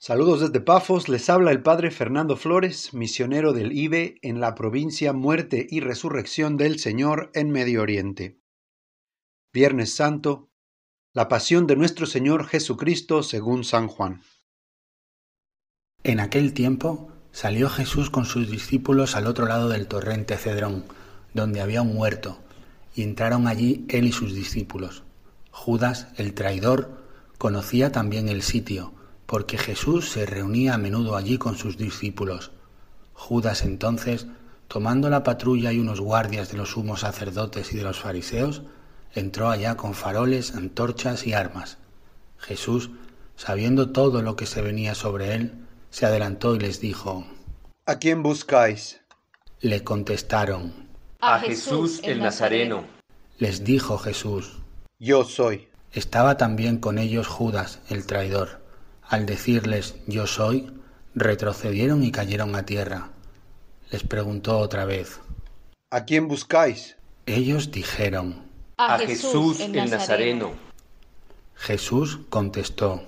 Saludos desde Pafos, les habla el Padre Fernando Flores, misionero del IBE en la provincia Muerte y Resurrección del Señor en Medio Oriente. Viernes Santo, la pasión de nuestro Señor Jesucristo según San Juan. En aquel tiempo salió Jesús con sus discípulos al otro lado del torrente Cedrón, donde había un huerto, y entraron allí él y sus discípulos. Judas, el traidor, conocía también el sitio, porque Jesús se reunía a menudo allí con sus discípulos. Judas entonces, tomando la patrulla y unos guardias de los sumos sacerdotes y de los fariseos, entró allá con faroles, antorchas y armas. Jesús, sabiendo todo lo que se venía sobre él, se adelantó y les dijo, ¿A quién buscáis? Le contestaron, A Jesús el Nazareno. Les dijo Jesús, Yo soy. Estaba también con ellos Judas, el traidor. Al decirles yo soy, retrocedieron y cayeron a tierra. Les preguntó otra vez. ¿A quién buscáis? Ellos dijeron. A Jesús el Nazareno. Jesús contestó.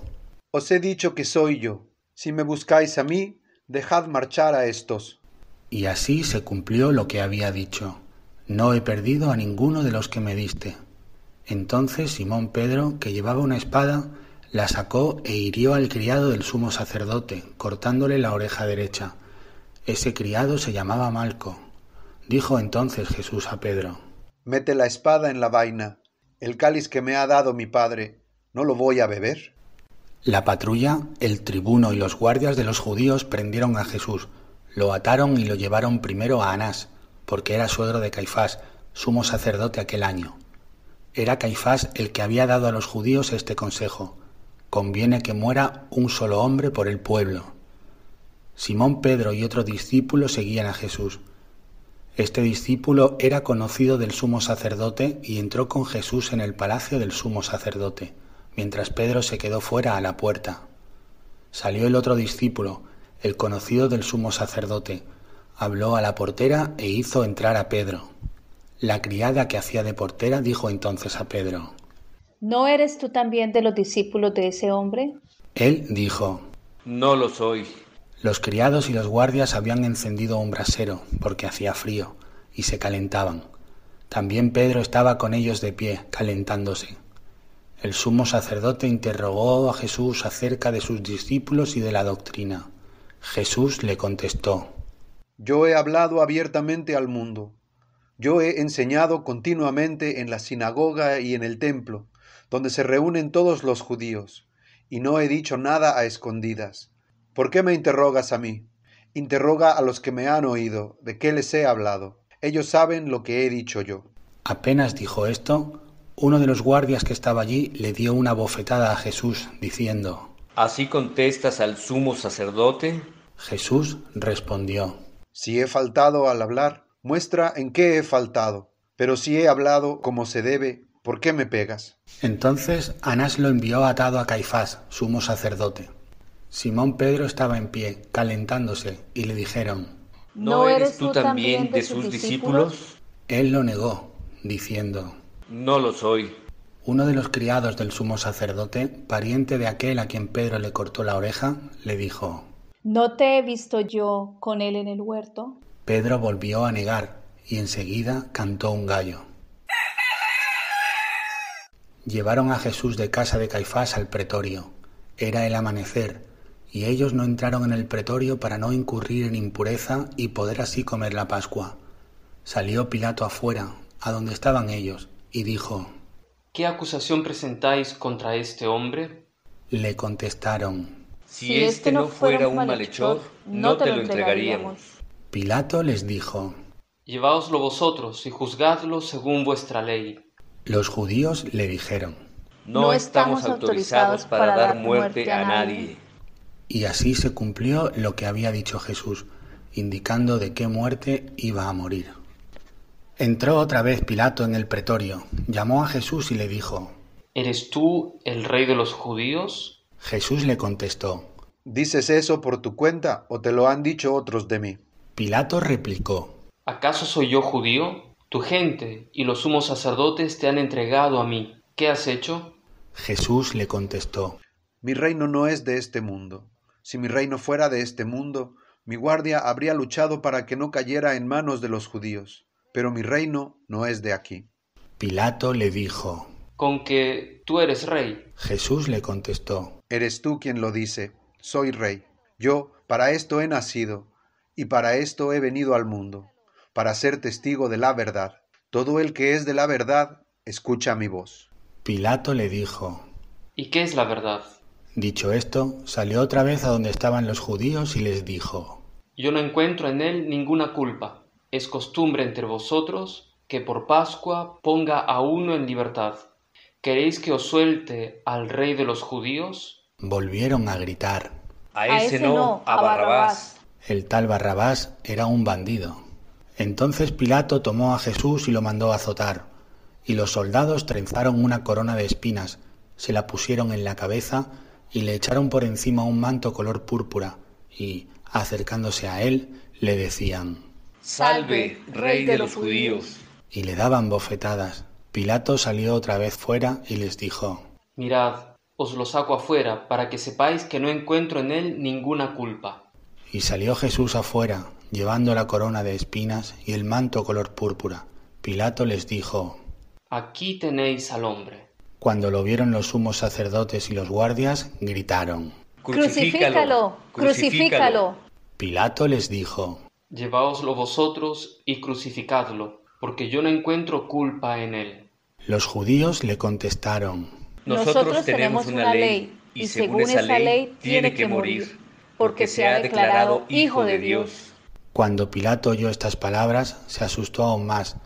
Os he dicho que soy yo. Si me buscáis a mí, dejad marchar a estos. Y así se cumplió lo que había dicho. No he perdido a ninguno de los que me diste. Entonces Simón Pedro, que llevaba una espada, la sacó e hirió al criado del sumo sacerdote, cortándole la oreja derecha. Ese criado se llamaba Malco. Dijo entonces Jesús a Pedro, Mete la espada en la vaina. El cáliz que me ha dado mi padre, ¿no lo voy a beber? La patrulla, el tribuno y los guardias de los judíos prendieron a Jesús, lo ataron y lo llevaron primero a Anás, porque era suegro de Caifás, sumo sacerdote aquel año. Era Caifás el que había dado a los judíos este consejo conviene que muera un solo hombre por el pueblo. Simón Pedro y otro discípulo seguían a Jesús. Este discípulo era conocido del sumo sacerdote y entró con Jesús en el palacio del sumo sacerdote, mientras Pedro se quedó fuera a la puerta. Salió el otro discípulo, el conocido del sumo sacerdote, habló a la portera e hizo entrar a Pedro. La criada que hacía de portera dijo entonces a Pedro, ¿No eres tú también de los discípulos de ese hombre? Él dijo, No lo soy. Los criados y los guardias habían encendido un brasero, porque hacía frío, y se calentaban. También Pedro estaba con ellos de pie, calentándose. El sumo sacerdote interrogó a Jesús acerca de sus discípulos y de la doctrina. Jesús le contestó, Yo he hablado abiertamente al mundo. Yo he enseñado continuamente en la sinagoga y en el templo donde se reúnen todos los judíos, y no he dicho nada a escondidas. ¿Por qué me interrogas a mí? Interroga a los que me han oído, de qué les he hablado. Ellos saben lo que he dicho yo. Apenas dijo esto, uno de los guardias que estaba allí le dio una bofetada a Jesús, diciendo, ¿Así contestas al sumo sacerdote? Jesús respondió, Si he faltado al hablar, muestra en qué he faltado. Pero si he hablado como se debe, ¿por qué me pegas? Entonces Anás lo envió atado a Caifás, sumo sacerdote. Simón Pedro estaba en pie, calentándose, y le dijeron, ¿No eres tú también de sus discípulos? Él lo negó, diciendo, No lo soy. Uno de los criados del sumo sacerdote, pariente de aquel a quien Pedro le cortó la oreja, le dijo, ¿No te he visto yo con él en el huerto? Pedro volvió a negar, y enseguida cantó un gallo. Llevaron a Jesús de casa de Caifás al pretorio. Era el amanecer, y ellos no entraron en el pretorio para no incurrir en impureza y poder así comer la Pascua. Salió Pilato afuera, a donde estaban ellos, y dijo, ¿Qué acusación presentáis contra este hombre? Le contestaron, Si este no fuera un malhechor, no te lo entregaríamos. Pilato les dijo, Lleváoslo vosotros y juzgadlo según vuestra ley. Los judíos le dijeron, No estamos autorizados para dar muerte a nadie. y así se cumplió lo que había dicho Jesús, indicando de qué muerte iba a morir. Entró otra vez Pilato en el pretorio, llamó a Jesús y le dijo, ¿Eres tú el rey de los judíos? Jesús le contestó, ¿Dices eso por tu cuenta o te lo han dicho otros de mí? Pilato replicó, ¿Acaso soy yo judío? Tu gente y los sumos sacerdotes te han entregado a mí. ¿Qué has hecho? Jesús le contestó, Mi reino no es de este mundo. Si mi reino fuera de este mundo, mi guardia habría luchado para que no cayera en manos de los judíos, pero mi reino no es de aquí. Pilato le dijo, ¿Con que tú eres rey? Jesús le contestó, Eres tú quien lo dice, soy rey. Yo para esto he nacido, y para esto he venido al mundo, para ser testigo de la verdad. Todo el que es de la verdad, escucha mi voz. Pilato le dijo, ¿Y qué es la verdad? Dicho esto, salió otra vez a donde estaban los judíos y les dijo, Yo no encuentro en él ninguna culpa. Es costumbre entre vosotros que por Pascua ponga a uno en libertad. ¿Queréis que os suelte al rey de los judíos? Volvieron a gritar. A ese, no, a Barrabás. El tal Barrabás era un bandido. Entonces Pilato tomó a Jesús y lo mandó azotar, y los soldados trenzaron una corona de espinas, se la pusieron en la cabeza y le echaron por encima un manto color púrpura, y, acercándose a él, le decían, Salve, rey de los judíos. Y le daban bofetadas. Pilato salió otra vez fuera y les dijo, Mirad, os lo saco afuera, para que sepáis que no encuentro en él ninguna culpa. Y salió Jesús afuera, llevando la corona de espinas y el manto color púrpura. Pilato les dijo, Aquí tenéis al hombre. Cuando lo vieron los sumos sacerdotes y los guardias, gritaron, Crucifícalo, crucifícalo. Pilato les dijo, Lleváoslo vosotros y crucificadlo, porque yo no encuentro culpa en él. Los judíos le contestaron, Nosotros tenemos una ley, y según esa ley tiene que morir, porque se ha declarado Hijo de Dios. Cuando Pilato oyó estas palabras, se asustó aún más,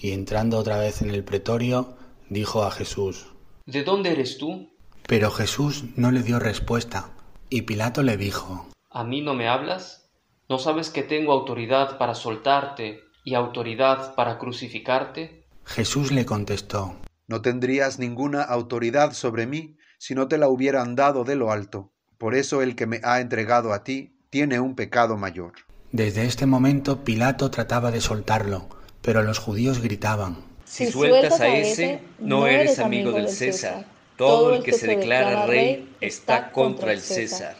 y entrando otra vez en el pretorio, dijo a Jesús, ¿De dónde eres tú? Pero Jesús no le dio respuesta, y Pilato le dijo, ¿A mí no me hablas? ¿No sabes que tengo autoridad para soltarte y autoridad para crucificarte? Jesús le contestó, No tendrías ninguna autoridad sobre mí si no te la hubieran dado de lo alto. Por eso el que me ha entregado a ti tiene un pecado mayor. Desde este momento Pilato trataba de soltarlo, pero los judíos gritaban, Si sueltas a ese, no eres amigo del César. Todo el que se declara rey está contra el César.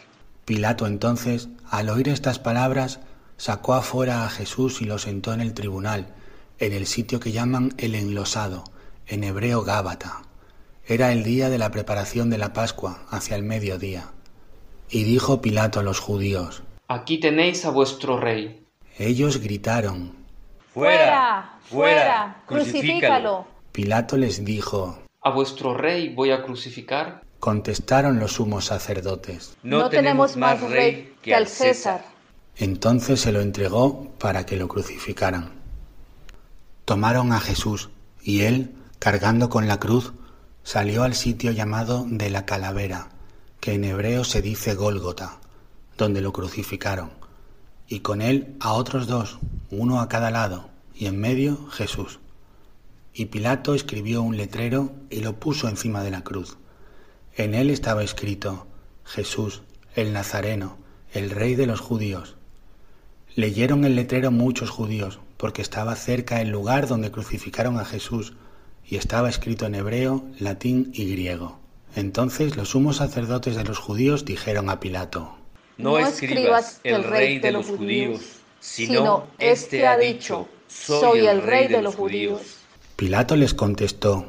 Pilato entonces, al oír estas palabras, sacó afuera a Jesús y lo sentó en el tribunal, en el sitio que llaman el enlosado, en hebreo Gábata. Era el día de la preparación de la Pascua, hacia el mediodía. Y dijo Pilato a los judíos, Aquí tenéis a vuestro rey. ellos gritaron. Fuera, fuera, crucifícalo. Pilato les dijo, ¿A vuestro rey voy a crucificar? contestaron los sumos sacerdotes. No, tenemos más rey que al César. Entonces se lo entregó para que lo crucificaran. Tomaron a Jesús y él, cargando con la cruz, salió al sitio llamado de la calavera, que en hebreo se dice Gólgota, donde lo crucificaron, y con él a otros dos, uno a cada lado, y en medio Jesús. Y Pilato escribió un letrero y lo puso encima de la cruz. En él estaba escrito, Jesús, el Nazareno, el rey de los judíos. Leyeron el letrero muchos judíos, porque estaba cerca el lugar donde crucificaron a Jesús, y estaba escrito en hebreo, latín y griego. Entonces los sumos sacerdotes de los judíos dijeron a Pilato, No escribas el rey de los judíos, sino este ha dicho, soy el rey de los judíos. Pilato les contestó,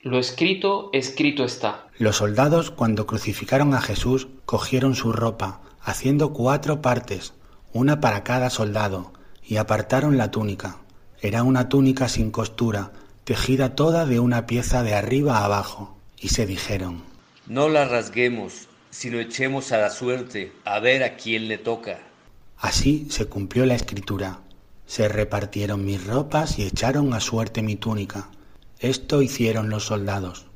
Lo escrito, escrito está. Los soldados cuando crucificaron a Jesús cogieron su ropa, haciendo cuatro partes, una para cada soldado, y apartaron la túnica. Era una túnica sin costura, tejida toda de una pieza de arriba a abajo, y se dijeron, No la rasguemos, sino echemos a la suerte, a ver a quién le toca. Así se cumplió la escritura. Se repartieron mis ropas y echaron a suerte mi túnica. Esto hicieron los soldados.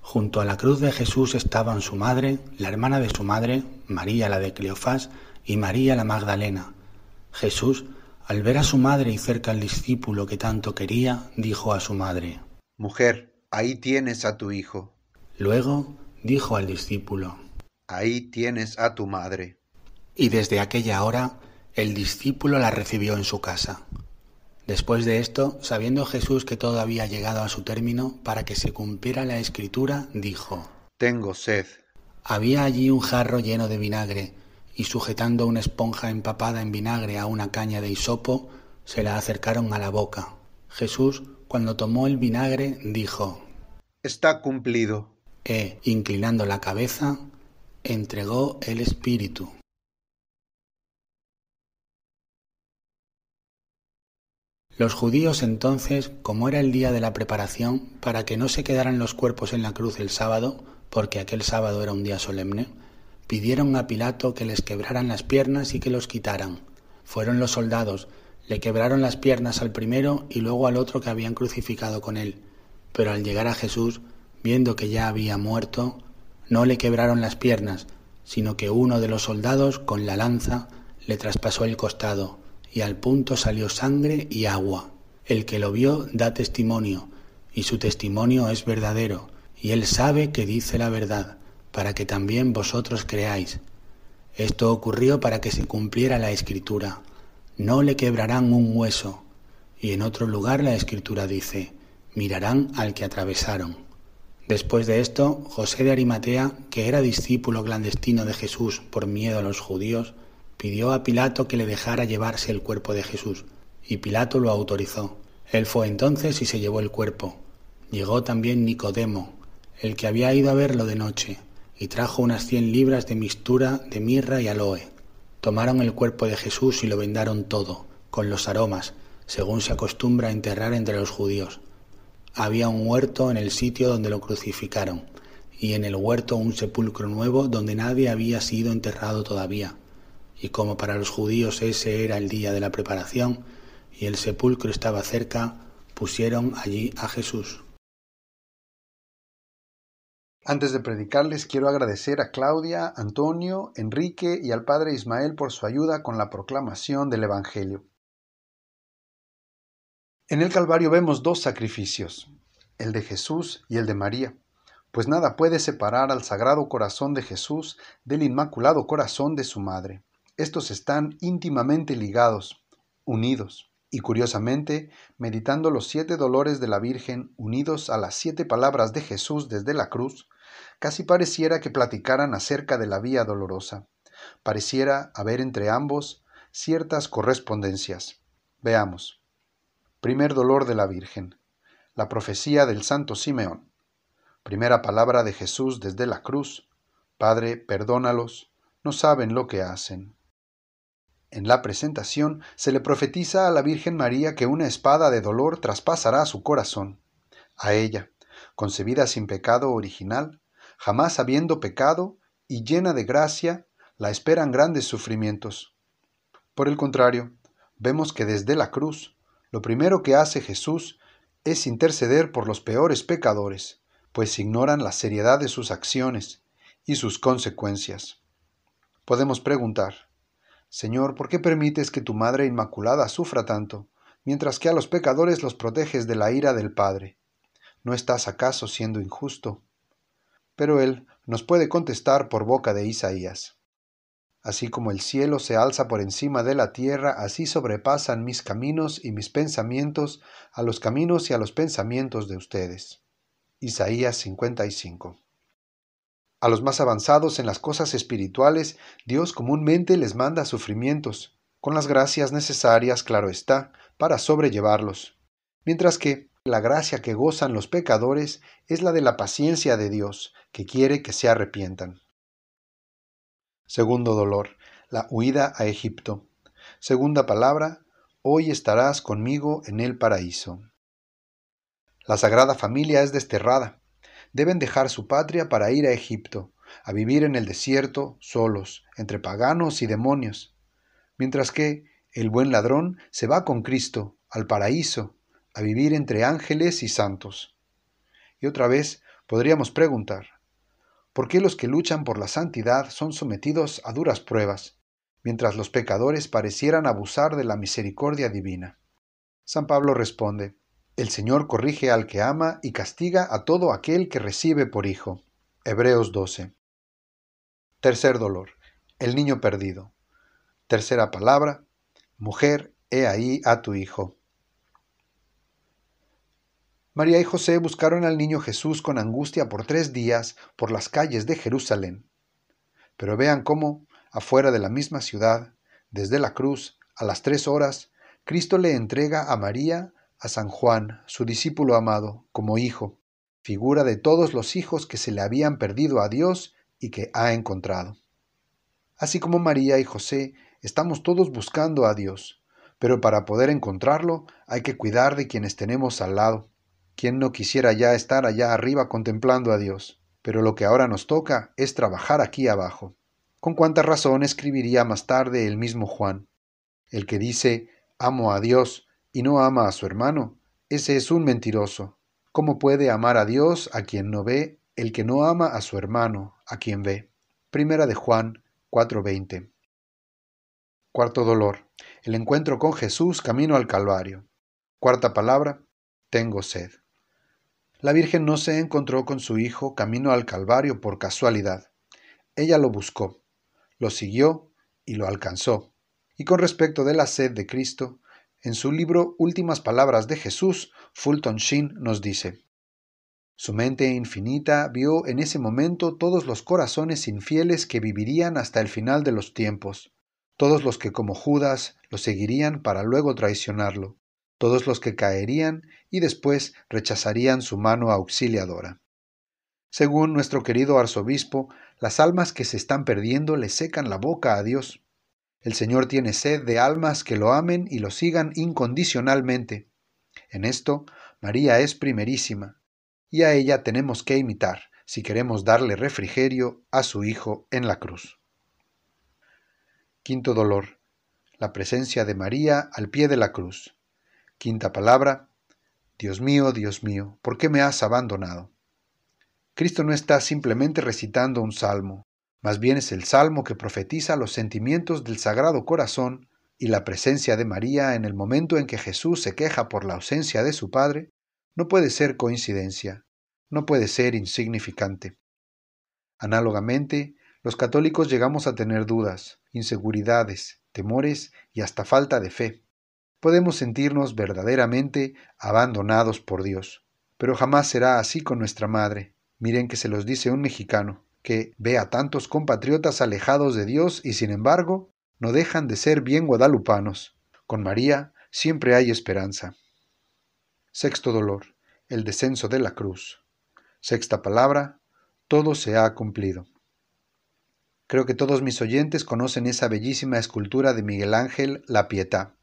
Junto a la cruz de Jesús estaban su madre, la hermana de su madre, María la de Cleofás, y María la Magdalena. Jesús, al ver a su madre y cerca al discípulo que tanto quería, dijo a su madre. Mujer, ahí tienes a tu hijo, Luego dijo al discípulo. Ahí tienes a tu madre. Y desde aquella hora el discípulo la recibió en su casa. Después de esto, sabiendo Jesús que todo había llegado a su término, para que se cumpliera la escritura, dijo, Tengo sed. Había allí un jarro lleno de vinagre, y sujetando una esponja empapada en vinagre a una caña de hisopo, se la acercaron a la boca. Jesús, cuando tomó el vinagre, dijo, Está cumplido. E, inclinando la cabeza, entregó el espíritu. Los judíos entonces, como era el día de la preparación, para que no se quedaran los cuerpos en la cruz el sábado, porque aquel sábado era un día solemne, pidieron a Pilato que les quebraran las piernas y que los quitaran. Fueron los soldados, le quebraron las piernas al primero y luego al otro que habían crucificado con él. Pero al llegar a Jesús, viendo que ya había muerto, no le quebraron las piernas, sino que uno de los soldados con la lanza le traspasó el costado, y al punto salió sangre y agua. El que lo vio da testimonio, y su testimonio es verdadero, y él sabe que dice la verdad, para que también vosotros creáis. Esto ocurrió para que se cumpliera la escritura. No le quebrarán un hueso. Y en otro lugar la escritura dice, mirarán al que atravesaron. Después de esto, José de Arimatea, que era discípulo clandestino de Jesús por miedo a los judíos, pidió a Pilato que le dejara llevarse el cuerpo de Jesús, y Pilato lo autorizó. Él fue entonces y se llevó el cuerpo. Llegó también Nicodemo, el que había ido a verlo de noche, y trajo unas cien libras de mistura de mirra y aloe. Tomaron el cuerpo de Jesús y lo vendaron todo, con los aromas, según se acostumbra enterrar entre los judíos había un huerto en el sitio donde lo crucificaron, y en el huerto un sepulcro nuevo donde nadie había sido enterrado todavía. Y como para los judíos ese era el día de la preparación, y el sepulcro estaba cerca, pusieron allí a Jesús. Antes de predicarles, quiero agradecer a Claudia, Antonio, Enrique y al Padre Ismael por su ayuda con la proclamación del Evangelio. En el Calvario vemos dos sacrificios, el de Jesús y el de María, pues nada puede separar al Sagrado Corazón de Jesús del Inmaculado Corazón de su Madre. Estos están íntimamente ligados, unidos, y curiosamente, meditando los siete dolores de la Virgen unidos a las siete palabras de Jesús desde la cruz, casi pareciera que platicaran acerca de la vía dolorosa. Pareciera haber entre ambos ciertas correspondencias. Veamos. Primer dolor de la Virgen. La profecía del Santo Simeón. Primera palabra de Jesús desde la cruz. Padre, perdónalos, no saben lo que hacen. En la presentación se le profetiza a la Virgen María que una espada de dolor traspasará su corazón. A ella, concebida sin pecado original, jamás habiendo pecado y llena de gracia, la esperan grandes sufrimientos. Por el contrario, vemos que desde la cruz lo primero que hace Jesús es interceder por los peores pecadores, pues ignoran la seriedad de sus acciones y sus consecuencias. Podemos preguntar, Señor, ¿por qué permites que tu Madre Inmaculada sufra tanto, mientras que a los pecadores los proteges de la ira del Padre? ¿No estás acaso siendo injusto? Pero Él nos puede contestar por boca de Isaías. Así como el cielo se alza por encima de la tierra, así sobrepasan mis caminos y mis pensamientos a los caminos y a los pensamientos de ustedes. Isaías 55. A los más avanzados en las cosas espirituales, Dios comúnmente les manda sufrimientos, con las gracias necesarias, claro está, para sobrellevarlos, mientras que la gracia que gozan los pecadores es la de la paciencia de Dios, que quiere que se arrepientan. Segundo dolor, la huida a Egipto. Segunda palabra, hoy estarás conmigo en el paraíso. La Sagrada Familia es desterrada. Deben dejar su patria para ir a Egipto, a vivir en el desierto, solos, entre paganos y demonios, mientras que el buen ladrón se va con Cristo al paraíso, a vivir entre ángeles y santos. Y otra vez podríamos preguntar, ¿Por qué los que luchan por la santidad son sometidos a duras pruebas, mientras los pecadores parecieran abusar de la misericordia divina? San Pablo responde, El Señor corrige al que ama y castiga a todo aquel que recibe por hijo. Hebreos 12. Tercer dolor, el niño perdido. Tercera palabra, mujer, he ahí a tu hijo. María y José buscaron al niño Jesús con angustia por tres días por las calles de Jerusalén. Pero vean cómo, afuera de la misma ciudad, desde la cruz, a las tres horas, Cristo le entrega a María a San Juan, su discípulo amado, como hijo, figura de todos los hijos que se le habían perdido a Dios y que ha encontrado. Así como María y José, estamos todos buscando a Dios, pero para poder encontrarlo hay que cuidar de quienes tenemos al lado. ¿Quién no quisiera ya estar allá arriba contemplando a Dios? Pero lo que ahora nos toca es trabajar aquí abajo. Con cuánta razón escribiría más tarde el mismo Juan. El que dice, amo a Dios y no ama a su hermano, ese es un mentiroso. ¿Cómo puede amar a Dios a quien no ve el que no ama a su hermano a quien ve? Primera de Juan 4:20. Cuarto dolor. El encuentro con Jesús camino al Calvario. Cuarta palabra. Tengo sed. La Virgen no se encontró con su Hijo camino al Calvario por casualidad. Ella lo buscó, lo siguió y lo alcanzó. Y con respecto de la sed de Cristo, en su libro Últimas Palabras de Jesús, Fulton Sheen nos dice, Su mente infinita vio en ese momento todos los corazones infieles que vivirían hasta el final de los tiempos, todos los que como Judas lo seguirían para luego traicionarlo, todos los que caerían y después rechazarían su mano auxiliadora. Según nuestro querido arzobispo, las almas que se están perdiendo le secan la boca a Dios. El Señor tiene sed de almas que lo amen y lo sigan incondicionalmente. En esto, María es primerísima, y a ella tenemos que imitar si queremos darle refrigerio a su Hijo en la cruz. Quinto dolor. La presencia de María al pie de la cruz. Quinta palabra. Dios mío, Dios mío, ¿por qué me has abandonado? Cristo no está simplemente recitando un salmo, más bien es el salmo que profetiza los sentimientos del Sagrado Corazón y la presencia de María en el momento en que Jesús se queja por la ausencia de su Padre, no puede ser coincidencia, no puede ser insignificante. Análogamente, los católicos llegamos a tener dudas, inseguridades, temores y hasta falta de fe. Podemos sentirnos verdaderamente abandonados por Dios, pero jamás será así con nuestra Madre. Miren que se los dice un mexicano que ve a tantos compatriotas alejados de Dios y sin embargo no dejan de ser bien guadalupanos. Con María siempre hay esperanza. Sexto dolor, el descenso de la cruz. Sexta palabra, todo se ha cumplido. Creo que todos mis oyentes conocen esa bellísima escultura de Miguel Ángel La Pietà,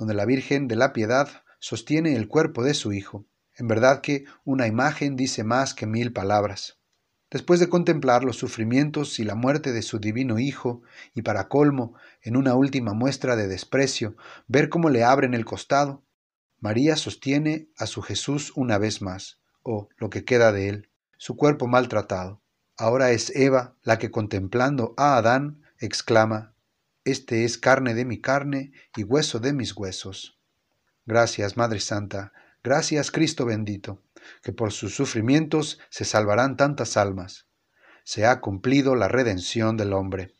donde la Virgen de la Piedad sostiene el cuerpo de su Hijo. En verdad que una imagen dice más que mil palabras. Después de contemplar los sufrimientos y la muerte de su divino Hijo, y para colmo, en una última muestra de desprecio, ver cómo le abren el costado, María sostiene a su Jesús una vez más, o lo que queda de él, su cuerpo maltratado. Ahora es Eva la que contemplando a Adán exclama, Este es carne de mi carne y hueso de mis huesos. Gracias, Madre Santa, gracias, Cristo bendito que por sus sufrimientos se salvarán tantas almas. Se ha cumplido la redención del hombre.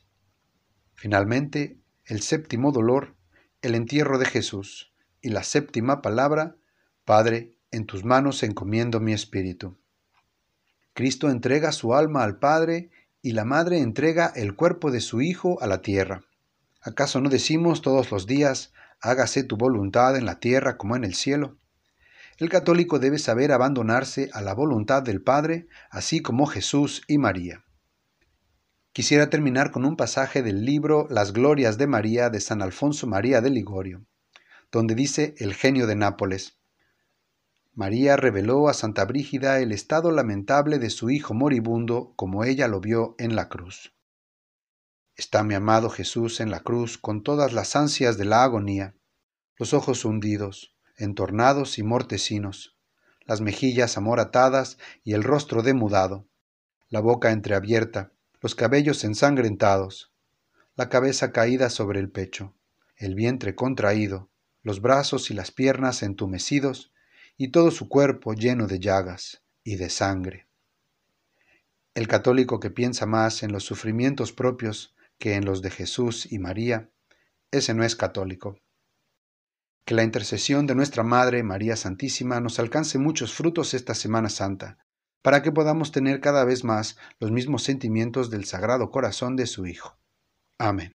Finalmente, el séptimo dolor, el entierro de Jesús, y la séptima palabra, Padre, en tus manos encomiendo mi espíritu. Cristo entrega su alma al Padre y la Madre entrega el cuerpo de su Hijo a la tierra. ¿Acaso no decimos todos los días, hágase tu voluntad en la tierra como en el cielo? El católico debe saber abandonarse a la voluntad del Padre, así como Jesús y María. Quisiera terminar con un pasaje del libro Las Glorias de María de San Alfonso María de Ligorio, donde dice el genio de Nápoles. María reveló a Santa Brígida el estado lamentable de su hijo moribundo como ella lo vio en la cruz. Está mi amado Jesús en la cruz con todas las ansias de la agonía, los ojos hundidos, entornados y mortecinos, las mejillas amoratadas y el rostro demudado, la boca entreabierta, los cabellos ensangrentados, la cabeza caída sobre el pecho, el vientre contraído, los brazos y las piernas entumecidos y todo su cuerpo lleno de llagas y de sangre. El católico que piensa más en los sufrimientos propios que en los de Jesús y María, ese no es católico. Que la intercesión de nuestra Madre María Santísima nos alcance muchos frutos esta Semana Santa, para que podamos tener cada vez más los mismos sentimientos del Sagrado Corazón de su Hijo. Amén.